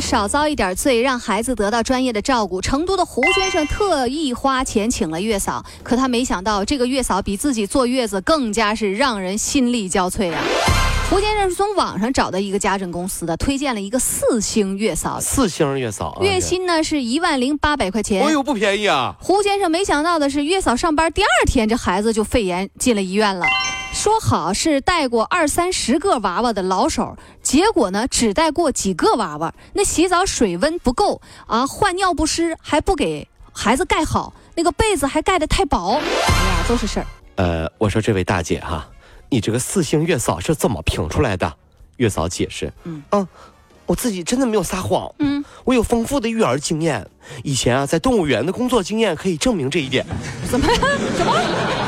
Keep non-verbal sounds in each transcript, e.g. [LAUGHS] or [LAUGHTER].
少遭一点罪，让孩子得到专业的照顾，成都的胡先生特意花钱请了月嫂。可他没想到，这个月嫂比自己坐月子更加是让人心力交瘁啊！胡先生是从网上找到一个家政公司的，推荐了一个四星月嫂，四星月嫂啊，月薪呢是一万零八百块钱。哎呦，不便宜啊！胡先生没想到的是，月嫂上班第二天，这孩子就肺炎进了医院了。说好是带过二三十个娃娃的老手，结果呢只带过几个娃娃。那洗澡水温不够啊，换尿不湿还不给孩子盖好，那个被子还盖得太薄，哎呀，都是事儿。呃，我说这位大姐哈，你这个四星月嫂是怎么评出来的？月嫂解释，嗯我自己真的没有撒谎，嗯，我有丰富的育儿经验，以前啊在动物园的工作经验可以证明这一点。怎么什么？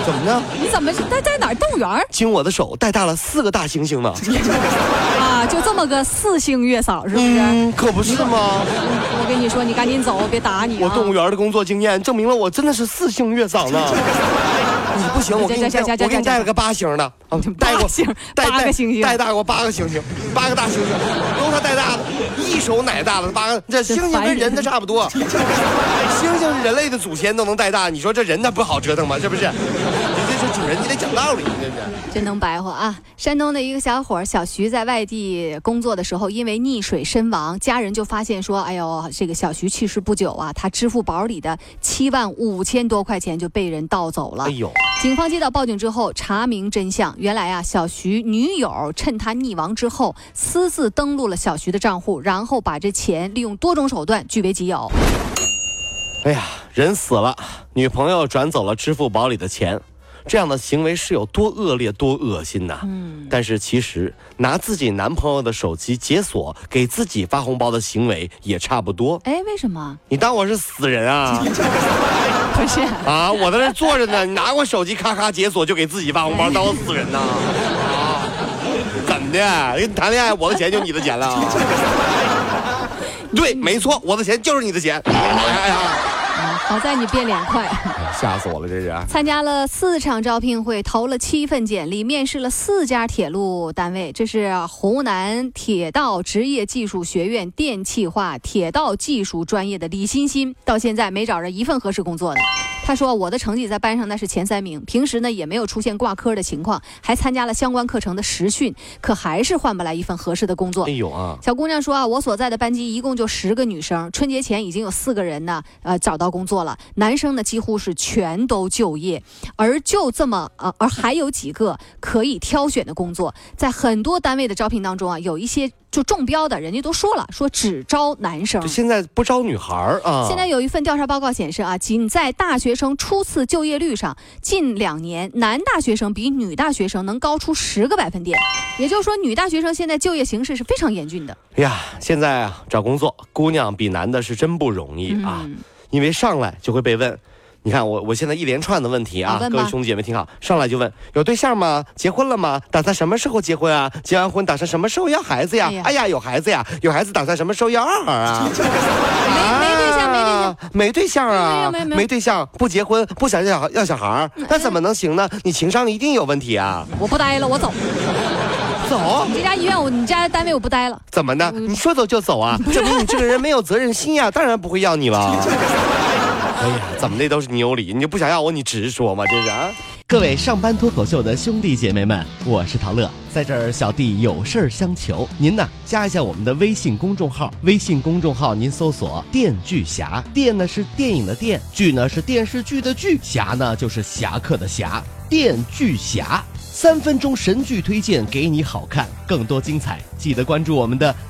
怎么呢？你怎么在在哪儿动物园儿经我的手带大了四个大猩猩呢。[LAUGHS] 啊？就这么个四星月嫂是不是？嗯，可不是吗？我跟你说，你赶紧走，别打你、啊。我动物园的工作经验证明了我真的是四星月嫂呢。[LAUGHS] 你不行，我给你带，我给你带了个八星的，啊带过 [LAUGHS] 带八个星星带大过八个星星，八个大星星，都是他带大的，一手奶大的八个，这星星跟人的差不多，[LAUGHS] 星星是人类的祖先都能带大，你说这人他不好折腾吗？是不是？主人，你得讲道理，这是。真能白话啊！山东的一个小伙儿小徐在外地工作的时候，因为溺水身亡，家人就发现说：“哎呦，这个小徐去世不久啊，他支付宝里的七万五千多块钱就被人盗走了。”哎呦，警方接到报警之后，查明真相。原来啊，小徐女友趁他溺亡之后，私自登录了小徐的账户，然后把这钱利用多种手段据为己有。哎呀，人死了，女朋友转走了支付宝里的钱，这样的行为是有多恶劣、多恶心呐！嗯，但是其实拿自己男朋友的手机解锁给自己发红包的行为也差不多。哎，为什么？你当我是死人啊？[LAUGHS] 不是，啊，我在这坐着呢，你拿我手机咔咔解锁就给自己发红包，当我死人呐？啊，怎么的？跟你谈恋爱，我的钱就你的钱了啊？[LAUGHS] 对，没错，我的钱就是你的钱。哎呀，好在你变脸快。吓死我了，这是。参加了四场招聘会，投了七份简历，面试了四家铁路单位。这是湖南铁道职业技术学院电气化铁道技术专业的李欣欣，到现在没找着一份合适工作呢。他说：“我的成绩在班上那是前三名，平时呢也没有出现挂科的情况，还参加了相关课程的实训，可还是换不来一份合适的工作。哎呦啊，小姑娘说啊，我所在的班级一共就十个女生，春节前已经有四个人呢，呃，找到工作了。男生呢几乎是全都就业，而就这么呃，而还有几个可以挑选的工作，在很多单位的招聘当中啊，有一些就中标的，人家都说了，说只招男生。现在不招女孩儿啊？现在有一份调查报告显示啊，仅在大学生初次就业率上，近两年男大学生比女大学生能高出十个百分点，也就是说，女大学生现在就业形势是非常严峻的。哎呀，现在啊找工作，姑娘比男的是真不容易啊，嗯因为上来就会被问。你看我，我现在一连串的问题啊，各位兄弟姐妹听好，上来就问有对象吗？结婚了吗？打算什么时候结婚啊？结完婚打算什么时候要孩子呀？哎呀哎呀，有孩子呀，有孩子打算什么时候要二孩啊？[LAUGHS] 没没对象没对象啊，没对象啊，没有没有没有对象，不结婚，不想要小要小孩儿，那怎么能行呢？你情商一定有问题啊！我不待了，我走。走。你这家医院，我你家单位我不待了。怎么呢？你说走就走啊？[LAUGHS] 证明你这个人没有责任心呀，当然不会要你了。哎呀，怎么的都是你有理，你就不想要我，你直说嘛，这是啊。各位上班脱口秀的兄弟姐妹们，我是陶乐，在这儿小弟有事儿相求，您呢加一下我们的微信公众号，微信公众号您搜索“电锯侠”，电呢是电影的电，剧呢是电视剧的剧，侠呢就是侠客的侠，电锯侠。三分钟神剧推荐给你好看，更多精彩，记得关注我们的“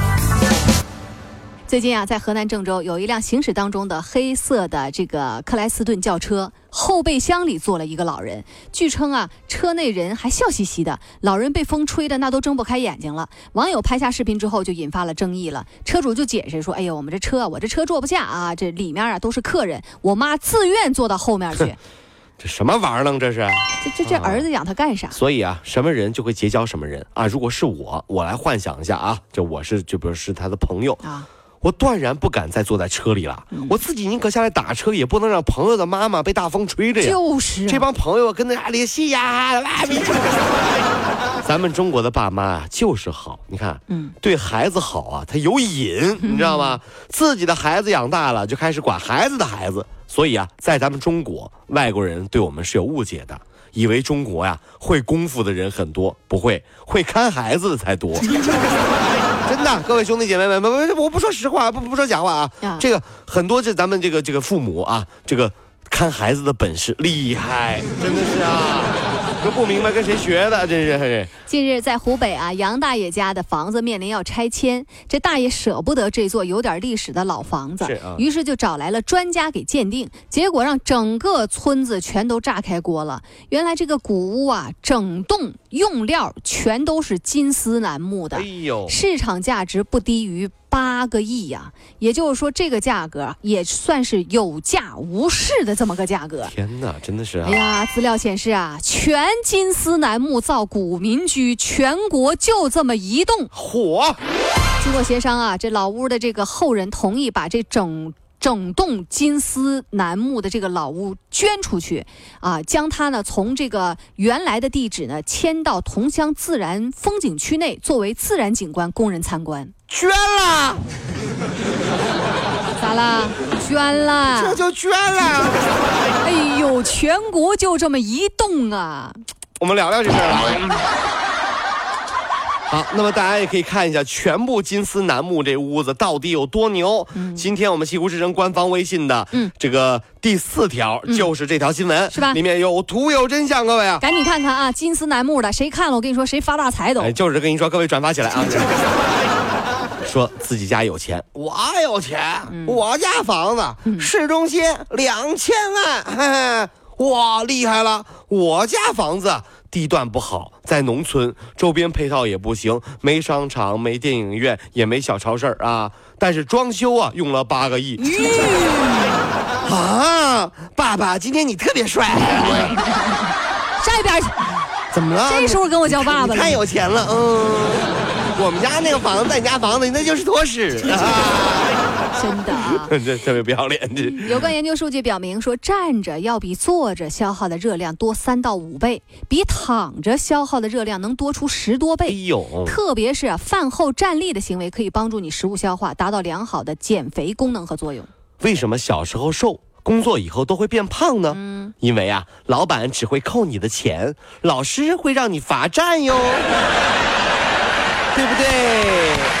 最近啊，在河南郑州有一辆行驶当中的黑色的这个克莱斯顿轿车，后备箱里坐了一个老人。据称啊，车内人还笑嘻嘻的，老人被风吹的那都睁不开眼睛了。网友拍下视频之后就引发了争议了，车主就解释说：“哎呦，我们这车我这车坐不下啊，这里面啊都是客人，我妈自愿坐到后面去。这什么玩意儿呢？这是。这这这儿子养他干啥？所以啊，什么人就会结交什么人啊。如果是我，我来幻想一下啊，就我是就比如是他的朋友啊。我断然不敢再坐在车里了，我自己宁可下来打车，也不能让朋友的妈妈被大风吹着呀。就是这帮朋友跟那联系呀，[LAUGHS] 咱们中国的爸妈啊，就是好。你看，嗯，对孩子好啊，他有瘾，你知道吗？自己的孩子养大了，就开始管孩子的孩子。所以啊，在咱们中国，外国人对我们是有误解的，以为中国呀会功夫的人很多，不会，会看孩子的才多。[LAUGHS] 真的，[LAUGHS] 各位兄弟姐妹们，不不，我不说实话，不不说假话啊。这个很多这咱们这个这个父母啊，这个看孩子的本事厉害，真的是啊。都不明白跟谁学的，真是。近日在湖北啊，杨大爷家的房子面临要拆迁，这大爷舍不得这座有点历史的老房子，于是就找来了专家给鉴定，结果让整个村子全都炸开锅了。原来这个古屋啊，整栋用料全都是金丝楠木的，哎呦，市场价值不低于。八个亿呀，也就是说，这个价格也算是有价无市的这么个价格。天哪，真的是！哎呀，资料显示啊，全金丝楠木造古民居，全国就这么一栋。火！经过协商啊，这老屋的这个后人同意把这整。整栋金丝楠木的这个老屋捐出去，啊，将它呢从这个原来的地址呢迁到桐乡自然风景区内，作为自然景观供人参观。捐了？咋啦？捐了？这就捐了？哎呦，全国就这么一栋啊！我们聊聊这事儿。好，那么大家也可以看一下全部金丝楠木这屋子到底有多牛。今天我们西湖之声官方微信的这个第四条就是这条新闻，是吧？里面有图有真相，各位啊，赶紧看看啊！金丝楠木的，谁看了我跟你说谁发大财都。就是跟你说，各位转发起来啊！[LAUGHS] 说自己家有钱，我有钱，我家房子市中心两千万嘿嘿，哇，厉害了！我家房子。地段不好，在农村，周边配套也不行，没商场，没电影院，也没小超市啊。但是装修啊，用了八个亿。[LAUGHS] 啊，爸爸，今天你特别帅。上一边去。怎么了？这时候跟我叫爸爸了。太有钱了，嗯。我们家那个房子，在你家房子，那就是坨屎。[LAUGHS] 真的，[LAUGHS] 这特别不要脸。这有关研究数据表明，说站着要比坐着消耗的热量多三到五倍，比躺着消耗的热量能多出十多倍。哎呦，特别是饭后站立的行为，可以帮助你食物消化，达到良好的减肥功能和作用。为什么小时候瘦，工作以后都会变胖呢？嗯，因为啊，老板只会扣你的钱，老师会让你罚站哟。[LAUGHS] 对不对？